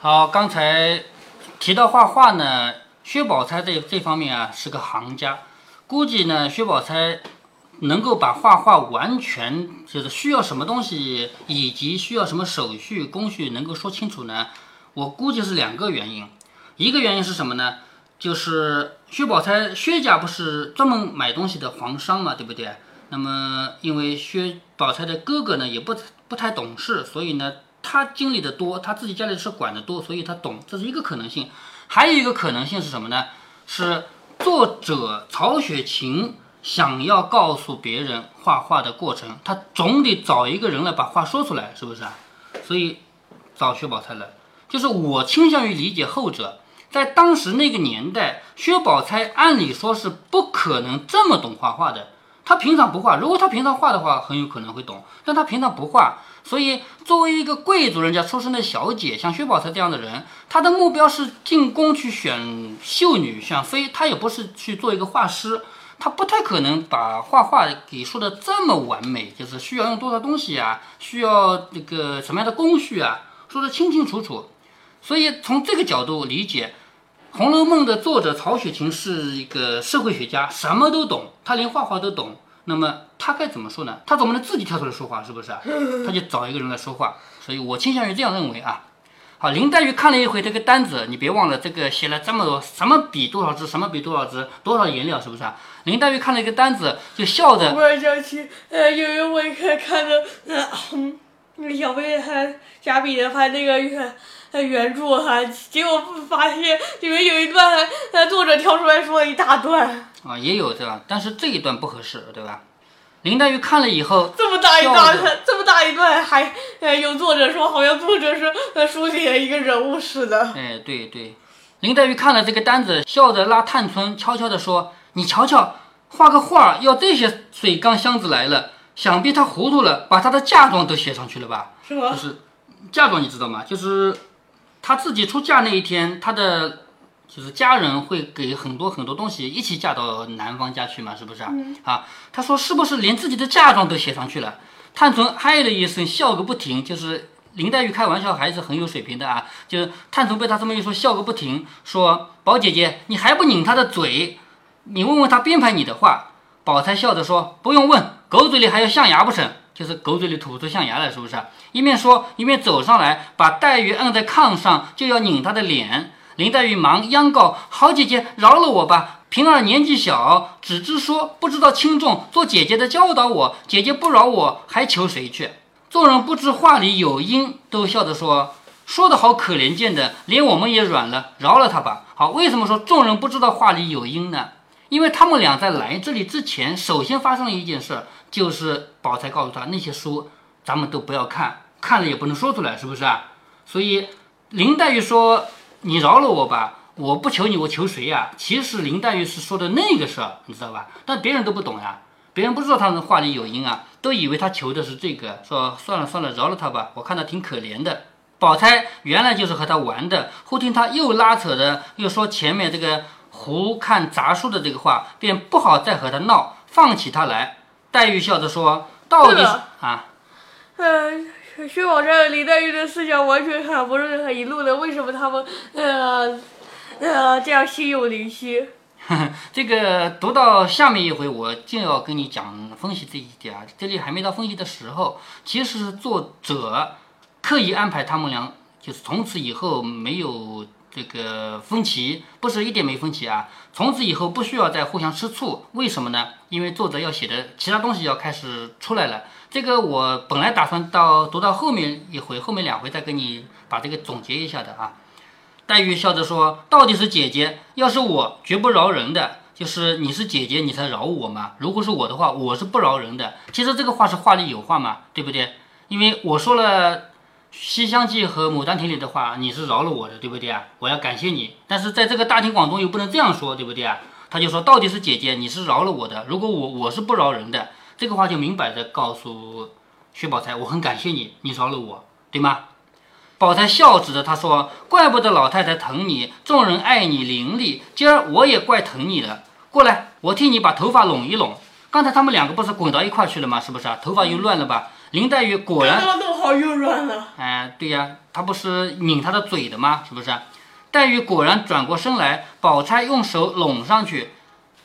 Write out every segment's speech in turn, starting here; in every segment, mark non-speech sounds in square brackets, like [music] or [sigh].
好，刚才提到画画呢，薛宝钗这这方面啊是个行家，估计呢薛宝钗能够把画画完全就是需要什么东西以及需要什么手续工序能够说清楚呢？我估计是两个原因，一个原因是什么呢？就是薛宝钗薛家不是专门买东西的皇商嘛，对不对？那么因为薛宝钗的哥哥呢也不不太懂事，所以呢。他经历的多，他自己家里的事管的多，所以他懂，这是一个可能性。还有一个可能性是什么呢？是作者曹雪芹想要告诉别人画画的过程，他总得找一个人来把话说出来，是不是啊？所以找薛宝钗来，就是我倾向于理解后者。在当时那个年代，薛宝钗按理说是不可能这么懂画画的。他平常不画，如果他平常画的话，很有可能会懂，但他平常不画。所以，作为一个贵族人家出身的小姐，像薛宝钗这样的人，她的目标是进宫去选秀女、选妃，她也不是去做一个画师，她不太可能把画画给说的这么完美，就是需要用多少东西啊，需要那个什么样的工序啊，说的清清楚楚。所以从这个角度理解，《红楼梦》的作者曹雪芹是一个社会学家，什么都懂，他连画画都懂。那么他该怎么说呢？他总不能自己跳出来说话，是不是？他就找一个人来说话。所以我倾向于这样认为啊。好，林黛玉看了一回这个单子，你别忘了这个写了这么多，什么笔多少支，什么笔多少支，多少颜料，是不是啊？林黛玉看了一个单子，就笑着。我想起，呃，有一回看看着，嗯，那个小飞还贾笔的翻那个原原著哈，结果发现里面有一段，呃，作者跳出来说了一大段。啊，也有对吧？但是这一段不合适，对吧？林黛玉看了以后，这么大一段，这么大一段，还呃有作者说，好像作者是呃书写一个人物似的。哎，对对，林黛玉看了这个单子，笑着拉探春悄悄地说：“你瞧瞧，画个画要这些水缸箱子来了，想必他糊涂了，把他的嫁妆都写上去了吧？是吗？就是嫁妆，你知道吗？就是他自己出嫁那一天，他的。”就是家人会给很多很多东西一起嫁到男方家去嘛，是不是啊？啊，他说是不是连自己的嫁妆都写上去了？探春嗨了一声，笑个不停。就是林黛玉开玩笑还是很有水平的啊。就是探春被他这么一说，笑个不停，说宝姐姐你还不拧他的嘴？你问问他编排你的话。宝钗笑着说不用问，狗嘴里还有象牙不成？就是狗嘴里吐不出象牙来，是不是？一面说一面走上来，把黛玉摁在炕上，就要拧她的脸。林黛玉忙央告：“好姐姐，饶了我吧！平儿年纪小，只知说，不知道轻重。做姐姐的教导我，姐姐不饶我，还求谁去？”众人不知话里有因，都笑着说：“说的好可怜见的，连我们也软了，饶了他吧。”好，为什么说众人不知道话里有因呢？因为他们俩在来这里之前，首先发生了一件事，就是宝钗告诉他那些书，咱们都不要看，看了也不能说出来，是不是啊？所以林黛玉说。你饶了我吧，我不求你，我求谁呀？其实林黛玉是说的那个事儿，你知道吧？但别人都不懂呀，别人不知道他的话里有因啊，都以为他求的是这个，说算了算了，饶了他吧。我看他挺可怜的。宝钗原来就是和他玩的，忽听他又拉扯的，又说前面这个胡看杂书的这个话，便不好再和他闹，放起他来。黛玉笑着说：“到底是啊，嗯。”薛宝钗和林黛玉的思想完全很不是一路的，为什么他们呃呃这样心有灵犀？[laughs] 这个读到下面一回，我就要跟你讲分析这一点啊。这里还没到分析的时候，其实是作者刻意安排他们俩，就是从此以后没有这个分歧，不是一点没分歧啊。从此以后不需要再互相吃醋，为什么呢？因为作者要写的其他东西要开始出来了。这个我本来打算到读到后面一回，后面两回再跟你把这个总结一下的啊。黛玉笑着说：“到底是姐姐，要是我绝不饶人的。就是你是姐姐，你才饶我嘛。如果是我的话，我是不饶人的。其实这个话是话里有话嘛，对不对？因为我说了《西厢记》和《牡丹亭》里的话，你是饶了我的，对不对啊？我要感谢你。但是在这个大庭广众又不能这样说，对不对啊？他就说到底是姐姐，你是饶了我的。如果我我是不饶人的。”这个话就明摆着告诉薛宝钗，我很感谢你，你饶了我，对吗？宝钗笑指着他说：“怪不得老太太疼你，众人爱你伶俐，今儿我也怪疼你了。过来，我替你把头发拢一拢。刚才他们两个不是滚到一块去了吗？是不是啊？头发又乱了吧？林黛玉果然，刚刚都好又软了。哎，对呀，她不是拧她的嘴的吗？是不是？黛玉果然转过身来，宝钗用手拢上去，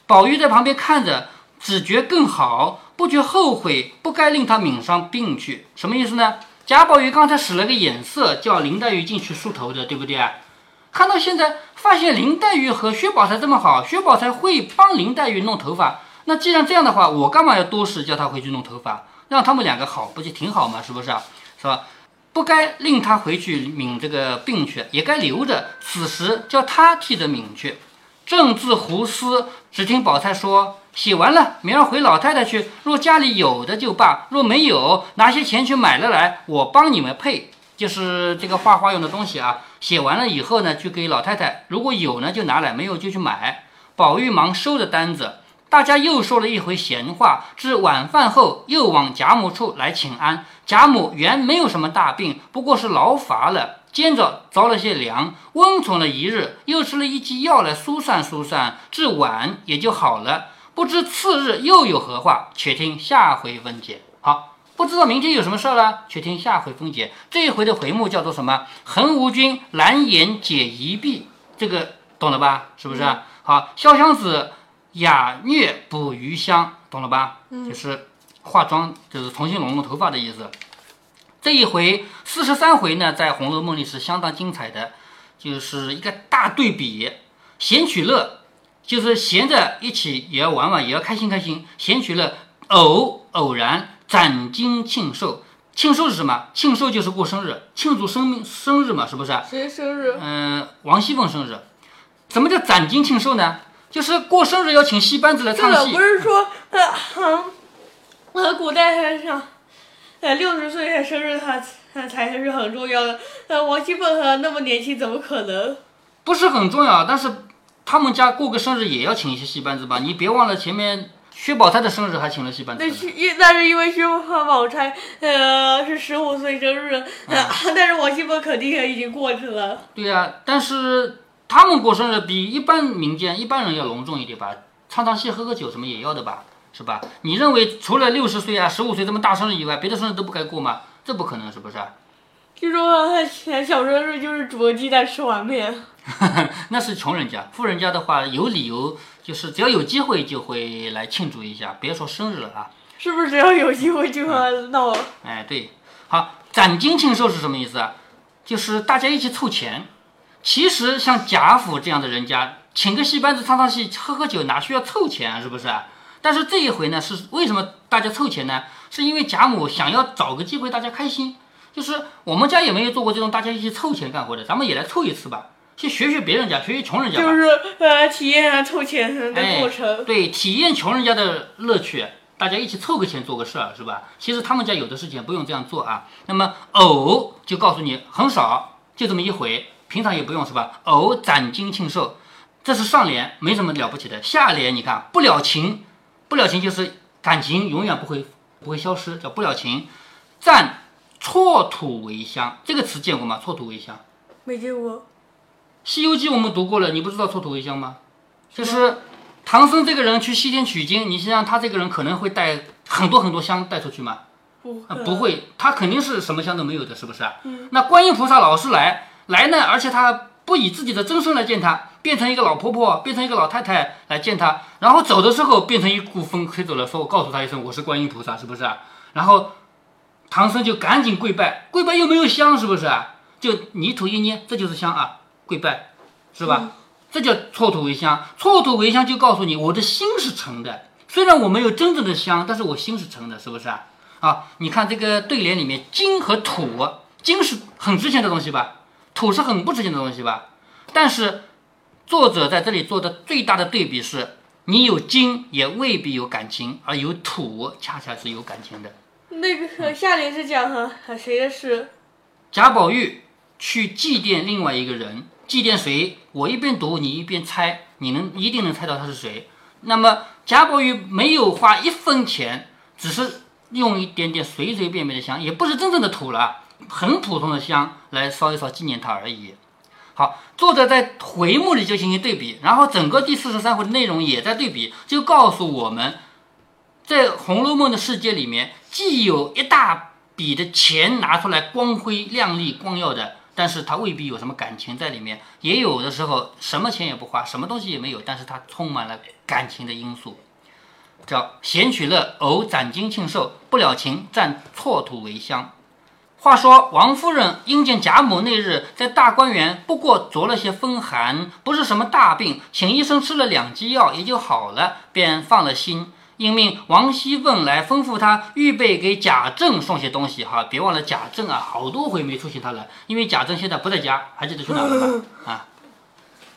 宝玉在旁边看着，只觉更好，不觉后悔，不该令她抿上病去。什么意思呢？贾宝玉刚才使了个眼色，叫林黛玉进去梳头的，对不对啊？看到现在，发现林黛玉和薛宝钗这么好，薛宝钗会帮林黛玉弄头发。那既然这样的话，我干嘛要多事叫他回去弄头发？让他们两个好，不就挺好吗？是不是？是吧？不该令他回去抿这个病去，也该留着。此时叫他替着抿去。正自胡思，只听宝钗说：“写完了，明儿回老太太去。若家里有的就罢，若没有，拿些钱去买了来，我帮你们配。就是这个画画用的东西啊。写完了以后呢，就给老太太。如果有呢，就拿来；没有就去买。”宝玉忙收着单子。大家又说了一回闲话，至晚饭后，又往贾母处来请安。贾母原没有什么大病，不过是劳乏了，兼着着了些凉，温存了一日，又吃了一剂药来疏散疏散，至晚也就好了。不知次日又有何话，且听下回分解。好，不知道明天有什么事儿了，且听下回分解。这一回的回目叫做什么？横无君难言解疑弊，这个懂了吧？是不是？好，潇湘子。雅谑补余香，懂了吧？就是化妆，就是重新拢拢头发的意思。这一回四十三回呢，在《红楼梦》里是相当精彩的，就是一个大对比。闲取乐，就是闲着一起也要玩玩，也要开心开心。闲取乐，偶偶然攒金庆寿，庆寿是什么？庆寿就是过生日，庆祝生命生日嘛，是不是？谁生日？嗯，王熙凤生日。什么叫攒金庆寿呢？就是过生日要请戏班子来唱戏，不是说呃，呃，古代上，呃，六十岁生日他他才是很重要的。呃，王熙凤那么年轻，怎么可能？不是很重要，但是他们家过个生日也要请一些戏班子吧？你别忘了前面薛宝钗的生日还请了戏班子。那是因那是因为薛宝钗呃是十五岁生日，[laughs] 但是王熙凤肯定也已经过去了。对呀，但是。他们过生日比一般民间一般人要隆重一点吧，唱唱戏、喝喝酒什么也要的吧，是吧？你认为除了六十岁啊、十五岁这么大生日以外，别的生日都不该过吗？这不可能，是不是？据说他前小生日就是煮个鸡蛋吃碗面，[laughs] 那是穷人家，富人家的话有理由，就是只要有机会就会来庆祝一下，别说生日了啊。是不是只要有机会就要闹？哎，对，好，攒金庆寿是什么意思啊？就是大家一起凑钱。其实像贾府这样的人家，请个戏班子唱唱戏、喝喝酒，哪需要凑钱啊？是不是？但是这一回呢，是为什么大家凑钱呢？是因为贾母想要找个机会大家开心，就是我们家也没有做过这种大家一起凑钱干活的，咱们也来凑一次吧，去学学别人家，学学穷人家。就是呃，体验啊凑钱的过程。对，体验穷人家的乐趣，大家一起凑个钱做个事儿，是吧？其实他们家有的事情，不用这样做啊。那么偶就告诉你很少，就这么一回。平常也不用是吧？偶斩金庆寿，这是上联，没什么了不起的。下联你看，不了情，不了情就是感情永远不会不会消失，叫不了情。赞错土为香，这个词见过吗？错土为香，没见过。《西游记》我们读过了，你不知道错土为香吗？就是唐僧这个人去西天取经，你想想他这个人可能会带很多很多香带出去吗？不，不会，他肯定是什么香都没有的，是不是？嗯。那观音菩萨老是来。来呢，而且他不以自己的真身来见他，变成一个老婆婆，变成一个老太太来见他，然后走的时候变成一股风吹走了，说我告诉他一声我是观音菩萨，是不是？然后唐僧就赶紧跪拜，跪拜又没有香，是不是？就泥土一捏，这就是香啊，跪拜，是吧？这叫错土为香，错土为香就告诉你我的心是诚的，虽然我没有真正的香，但是我心是诚的，是不是啊？啊，你看这个对联里面金和土，金是很值钱的东西吧？土是很不值钱的东西吧，但是作者在这里做的最大的对比是，你有金也未必有感情，而有土恰恰是有感情的。那个 [laughs] 下联是讲哈谁的事？贾宝玉去祭奠另外一个人，祭奠谁？我一边读，你一边猜，你能一定能猜到他是谁。那么贾宝玉没有花一分钱，只是用一点点随随便便的香，也不是真正的土了。很普通的香来烧一烧纪念他而已。好，作者在回目里就进行对比，然后整个第四十三回的内容也在对比，就告诉我们，在《红楼梦》的世界里面，既有一大笔的钱拿出来光辉亮丽、光耀的，但是他未必有什么感情在里面。也有的时候什么钱也不花，什么东西也没有，但是他充满了感情的因素。叫闲取乐，偶攒金庆寿，不了情，暂错土为香。话说王夫人因见贾母那日在大观园，不过着了些风寒，不是什么大病，请医生吃了两剂药也就好了，便放了心。应命王熙凤来吩咐他预备给贾政送些东西。哈，别忘了贾政啊，好多回没出现他了，因为贾政现在不在家，还记得去哪了吗？啊，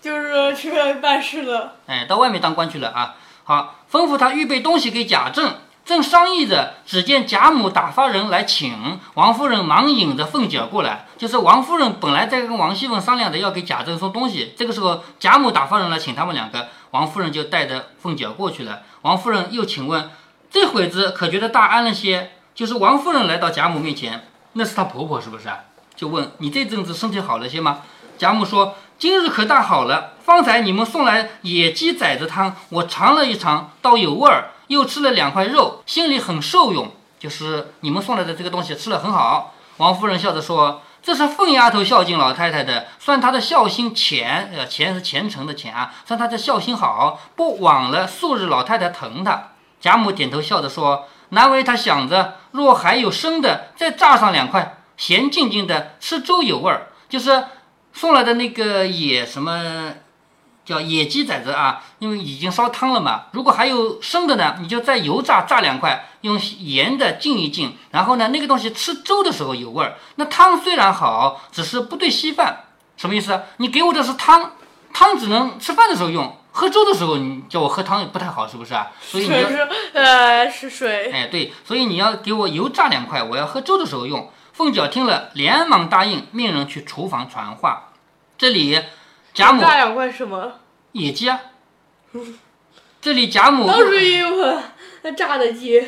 就是去外办事了。哎，到外面当官去了啊。好，吩咐他预备东西给贾政。正商议着，只见贾母打发人来请王夫人，忙引着凤姐过来。就是王夫人本来在跟王熙凤商量着，要给贾政送东西。这个时候，贾母打发人来请他们两个，王夫人就带着凤姐过去了。王夫人又请问：“这会子可觉得大安了些？”就是王夫人来到贾母面前，那是她婆婆是不是？就问你这阵子身体好了些吗？贾母说：“今日可大好了，方才你们送来野鸡崽子汤，我尝了一尝，倒有味儿。”又吃了两块肉，心里很受用。就是你们送来的这个东西吃了很好。王夫人笑着说：“这是凤丫头孝敬老太太的，算她的孝心钱。呃，钱是虔诚的钱啊，算她的孝心好，不枉了素日老太太疼她。”贾母点头笑着说：“难为她想着，若还有生的，再炸上两块，咸静静的吃粥有味儿。就是送来的那个野什么。”叫野鸡崽子啊，因为已经烧汤了嘛。如果还有生的呢，你就再油炸炸两块，用盐的浸一浸，然后呢，那个东西吃粥的时候有味儿。那汤虽然好，只是不对稀饭。什么意思？你给我的是汤，汤只能吃饭的时候用，喝粥的时候你叫我喝汤也不太好，是不是啊？所以你要呃是水。哎，对，所以你要给我油炸两块，我要喝粥的时候用。凤姐听了，连忙答应，命人去厨房传话。这里。贾母炸两块什么野鸡啊？这里贾母 [laughs] 当时也有 [laughs] 那炸的鸡，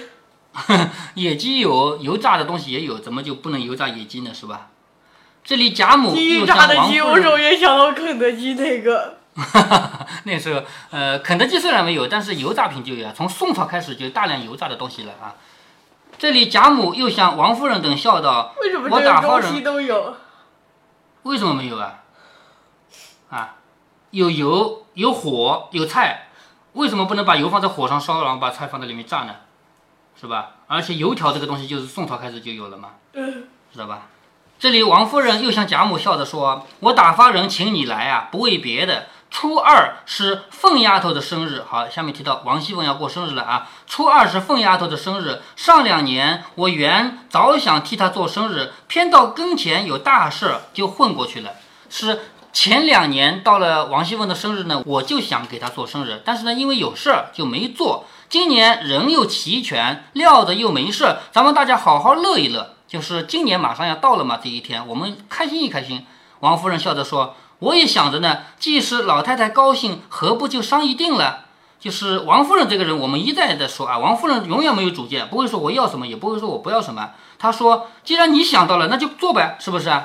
[laughs] 野鸡有油炸的东西也有，怎么就不能油炸野鸡呢？是吧？这里贾母又炸的鸡，我首先想到肯德基那个。那时候，呃，肯德基虽然没有，但是油炸品就有，从宋朝开始就大量油炸的东西了啊。这里贾母又向王夫人等笑道：“为什么这些东西都有？为什么没有啊？”啊，有油有火有菜，为什么不能把油放在火上烧，然后把菜放在里面炸呢？是吧？而且油条这个东西就是宋朝开始就有了嘛，知道吧？这里王夫人又向贾母笑着说：“我打发人请你来啊，不为别的。初二是凤丫头的生日，好，下面提到王熙凤要过生日了啊。初二是凤丫头的生日，上两年我原早想替她做生日，偏到跟前有大事就混过去了，是。”前两年到了王熙凤的生日呢，我就想给她做生日，但是呢，因为有事儿就没做。今年人又齐全，料子又没事，咱们大家好好乐一乐。就是今年马上要到了嘛，这一天我们开心一开心。王夫人笑着说：“我也想着呢，既是老太太高兴，何不就商议定了？”就是王夫人这个人，我们一再的说啊，王夫人永远没有主见，不会说我要什么，也不会说我不要什么。她说：“既然你想到了，那就做呗，是不是？”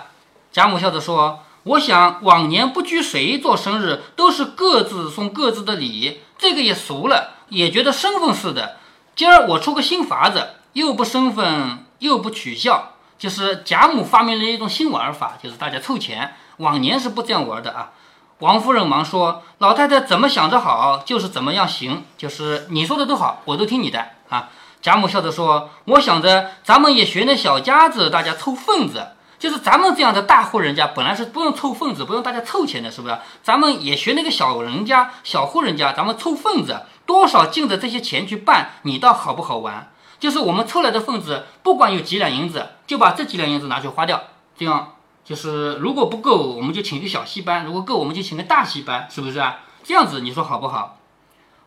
贾母笑着说。我想往年不拘谁做生日，都是各自送各自的礼，这个也俗了，也觉得生份似的。今儿我出个新法子，又不生份，又不取笑，就是贾母发明了一种新玩法，就是大家凑钱。往年是不这样玩的啊。王夫人忙说：“老太太怎么想着好，就是怎么样行，就是你说的都好，我都听你的啊。”贾母笑着说：“我想着咱们也学那小家子，大家凑份子。”就是咱们这样的大户人家，本来是不用凑份子，不用大家凑钱的，是不是？咱们也学那个小人家、小户人家，咱们凑份子，多少尽着这些钱去办，你倒好不好玩？就是我们凑来的份子，不管有几两银子，就把这几两银子拿去花掉。这样就是如果不够，我们就请个小戏班；如果够，我们就请个大戏班，是不是啊？这样子你说好不好？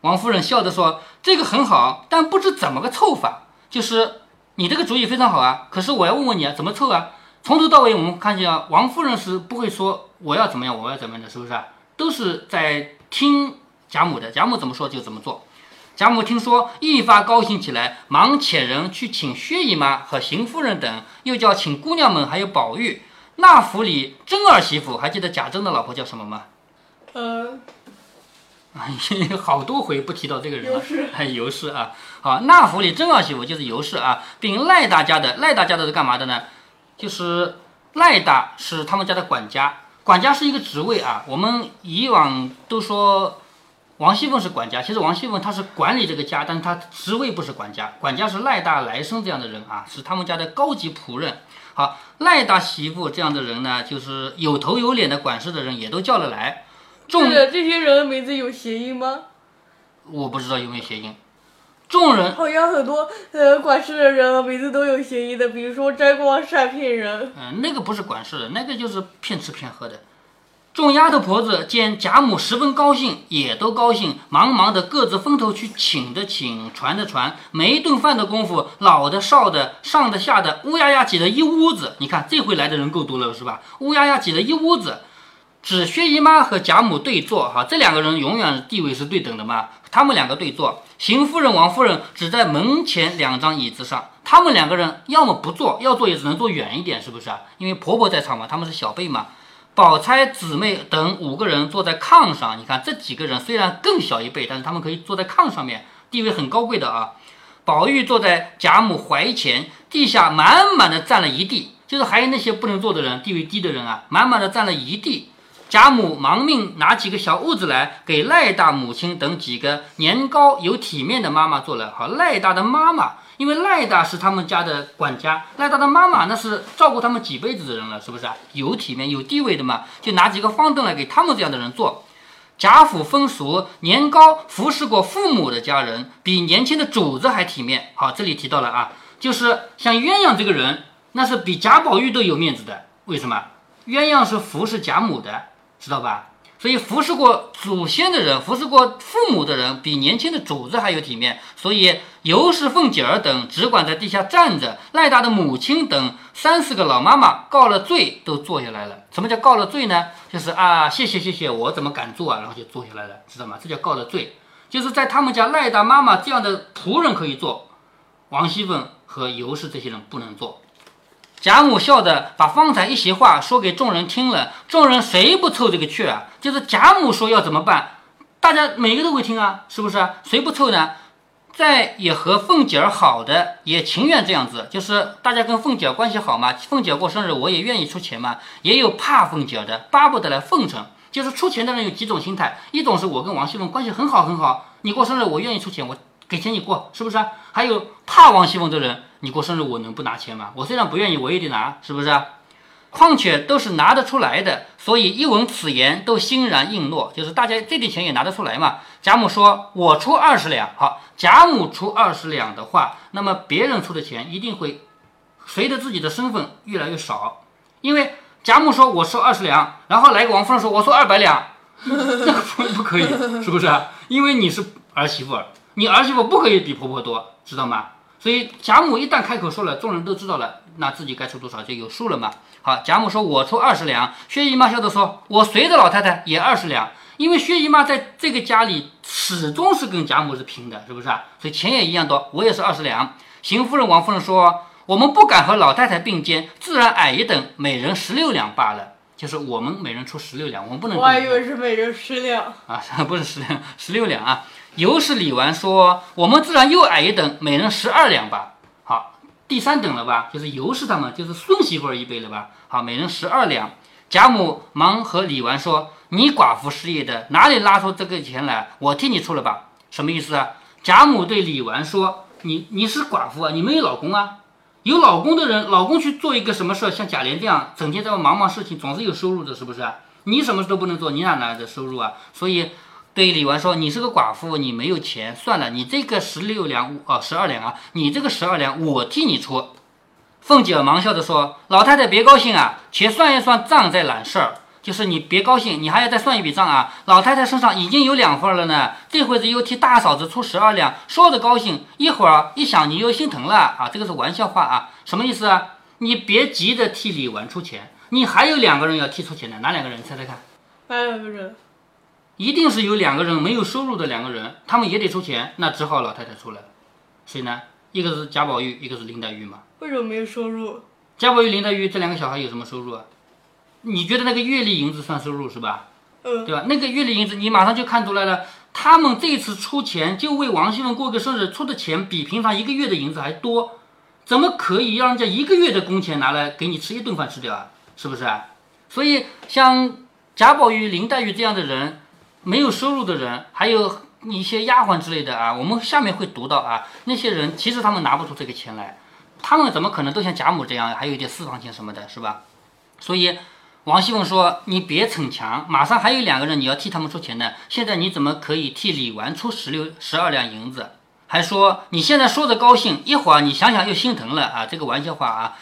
王夫人笑着说：“这个很好，但不知怎么个凑法。就是你这个主意非常好啊，可是我要问问你啊，怎么凑啊？”从头到尾，我们看见啊，王夫人是不会说我要怎么样，我要怎么样的，是不是啊？都是在听贾母的，贾母怎么说就怎么做。贾母听说，一发高兴起来，忙遣人去请薛姨妈和邢夫人等，又叫请姑娘们，还有宝玉。那府里甄儿媳妇，还记得贾珍的老婆叫什么吗？呃，啊，好多回不提到这个人了尤氏，[laughs] 还尤氏啊。好，那府里真儿媳妇就是尤氏啊，并赖大家的，赖大家的是干嘛的呢？就是赖大是他们家的管家，管家是一个职位啊。我们以往都说王熙凤是管家，其实王熙凤她是管理这个家，但是她职位不是管家，管家是赖大来生这样的人啊，是他们家的高级仆人。好，赖大媳妇这样的人呢，就是有头有脸的管事的人也都叫了来。众这个这些人的名字有谐音吗？我不知道有没有谐音。众人，好像很多呃管事的人的名字都有嫌疑的，比如说沾光善骗人。嗯、那个不是管事的，那个就是骗吃骗喝的。众丫头婆子见贾母十分高兴，也都高兴，忙忙的各自分头去请的请，传的传。没一顿饭的功夫，老的少的上的下的，乌压压挤了一屋子。你看这回来的人够多了是吧？乌压压挤了一屋子。只薛姨妈和贾母对坐，哈，这两个人永远地位是对等的嘛。他们两个对坐，邢夫人、王夫人只在门前两张椅子上，他们两个人要么不坐，要坐也只能坐远一点，是不是啊？因为婆婆在场嘛，他们是小辈嘛。宝钗姊妹等五个人坐在炕上，你看这几个人虽然更小一辈，但是他们可以坐在炕上面，地位很高贵的啊。宝玉坐在贾母怀前，地下满满的站了一地，就是还有那些不能坐的人，地位低的人啊，满满的站了一地。贾母忙命拿几个小屋子来，给赖大母亲等几个年高有体面的妈妈做了。好，赖大的妈妈，因为赖大是他们家的管家，赖大的妈妈那是照顾他们几辈子的人了，是不是啊？有体面、有地位的嘛，就拿几个方凳来给他们这样的人坐。贾府风俗，年高服侍过父母的家人，比年轻的主子还体面。好，这里提到了啊，就是像鸳鸯这个人，那是比贾宝玉都有面子的。为什么？鸳鸯是服侍贾母的，知道吧？所以服侍过祖先的人，服侍过父母的人，比年轻的主子还有体面。所以尤氏、凤姐儿等只管在地下站着，赖大的母亲等三四个老妈妈告了罪，都坐下来了。什么叫告了罪呢？就是啊，谢谢谢谢，我怎么敢坐啊？然后就坐下来了，知道吗？这叫告了罪。就是在他们家赖大妈妈这样的仆人可以做，王熙凤和尤氏这些人不能做。贾母笑的把方才一席话说给众人听了，众人谁不凑这个趣啊？就是贾母说要怎么办，大家每个都会听啊，是不是？谁不凑呢？在也和凤姐儿好的，也情愿这样子，就是大家跟凤姐儿关系好嘛，凤姐儿过生日我也愿意出钱嘛，也有怕凤姐儿的，巴不得来奉承。就是出钱的人有几种心态，一种是我跟王熙凤关系很好很好，你过生日我愿意出钱，我给钱你过，是不是？还有怕王熙凤的人，你过生日我能不拿钱吗？我虽然不愿意，我也得拿，是不是？况且都是拿得出来的，所以一闻此言都欣然应诺，就是大家这点钱也拿得出来嘛。贾母说：“我出二十两。”好，贾母出二十两的话，那么别人出的钱一定会随着自己的身份越来越少，因为贾母说我收二十两，然后来个王夫人说我收二百两，[laughs] 那不不可以，是不是啊？因为你是儿媳妇，你儿媳妇不可以比婆婆多，知道吗？所以贾母一旦开口说了，众人都知道了，那自己该出多少就有数了嘛。好，贾母说：“我出二十两。”薛姨妈笑着说：“我随着老太太也二十两。”因为薛姨妈在这个家里始终是跟贾母是平的，是不是啊？所以钱也一样多，我也是二十两。邢夫人、王夫人说：“我们不敢和老太太并肩，自然矮一等，每人十六两罢了。就是我们每人出十六两，我们不能我还以为是每人十两。啊，[laughs] 不是十两，十六两啊。尤氏、李纨说：“我们自然又矮一等，每人十二两吧。”好，第三等了吧？就是尤氏他们，就是孙媳妇儿一辈了吧？好，每人十二两。贾母忙和李纨说：“你寡妇失业的，哪里拉出这个钱来？我替你出了吧。”什么意思啊？贾母对李纨说：“你你是寡妇啊，你没有老公啊。有老公的人，老公去做一个什么事儿，像贾琏这样，整天在忙忙事情，总是有收入的，是不是？你什么都不能做，你哪来的收入啊？所以。”对李纨说：“你是个寡妇，你没有钱，算了，你这个十六两，哦，十二两啊，你这个十二两我替你出。”凤姐忙笑着说：“老太太别高兴啊，且算一算账再揽事儿。就是你别高兴，你还要再算一笔账啊。老太太身上已经有两份了呢，这会子又替大嫂子出十二两，说着高兴，一会儿一想你又心疼了啊。这个是玩笑话啊，什么意思啊？你别急着替李纨出钱，你还有两个人要替出钱的，哪两个人？猜猜看。哪两个人？一定是有两个人没有收入的两个人，他们也得出钱，那只好老太太出来。谁呢？一个是贾宝玉，一个是林黛玉嘛。为什么没有收入？贾宝玉、林黛玉这两个小孩有什么收入啊？你觉得那个月例银子算收入是吧？嗯，对吧？那个月例银子你马上就看出来了，他们这次出钱就为王熙凤过个生日，出的钱比平常一个月的银子还多，怎么可以让人家一个月的工钱拿来给你吃一顿饭吃掉啊？是不是啊？所以像贾宝玉、林黛玉这样的人，没有收入的人，还有一些丫鬟之类的啊，我们下面会读到啊，那些人其实他们拿不出这个钱来，他们怎么可能都像贾母这样，还有一点私房钱什么的，是吧？所以。王熙凤说：“你别逞强，马上还有两个人你要替他们出钱呢。现在你怎么可以替李纨出十六十二两银子？还说你现在说着高兴，一会儿你想想又心疼了啊！这个玩笑话啊，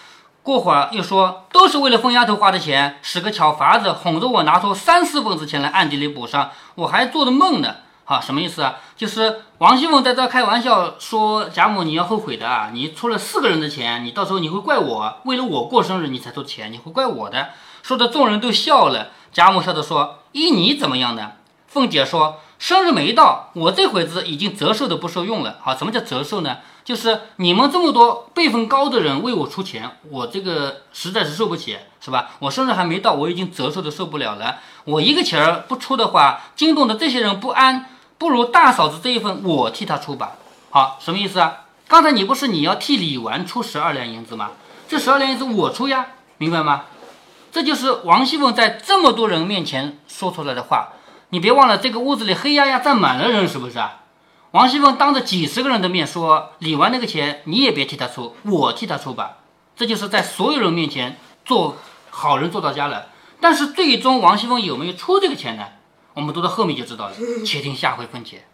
过会儿又说都是为了疯丫头花的钱，使个巧法子哄着我拿出三四份子钱来暗地里补上，我还做的梦呢。好，什么意思啊？就是王熙凤在这开玩笑说贾母你要后悔的啊！你出了四个人的钱，你到时候你会怪我，为了我过生日你才出钱，你会怪我的。”说的众人都笑了，贾母笑着说：“依你怎么样呢？”凤姐说：“生日没到，我这会子已经折寿的不受用了。好，什么叫折寿呢？就是你们这么多辈分高的人为我出钱，我这个实在是受不起，是吧？我生日还没到，我已经折寿的受不了了。我一个钱儿不出的话，惊动的这些人不安，不如大嫂子这一份我替她出吧。好，什么意思啊？刚才你不是你要替李纨出十二两银子吗？这十二两银子我出呀，明白吗？”这就是王熙凤在这么多人面前说出来的话，你别忘了，这个屋子里黑压压站满了人，是不是啊？王熙凤当着几十个人的面说：“李纨那个钱你也别替他出，我替他出吧。”这就是在所有人面前做好人做到家了。但是最终王熙凤有没有出这个钱呢？我们读到后面就知道了，且听下回分解。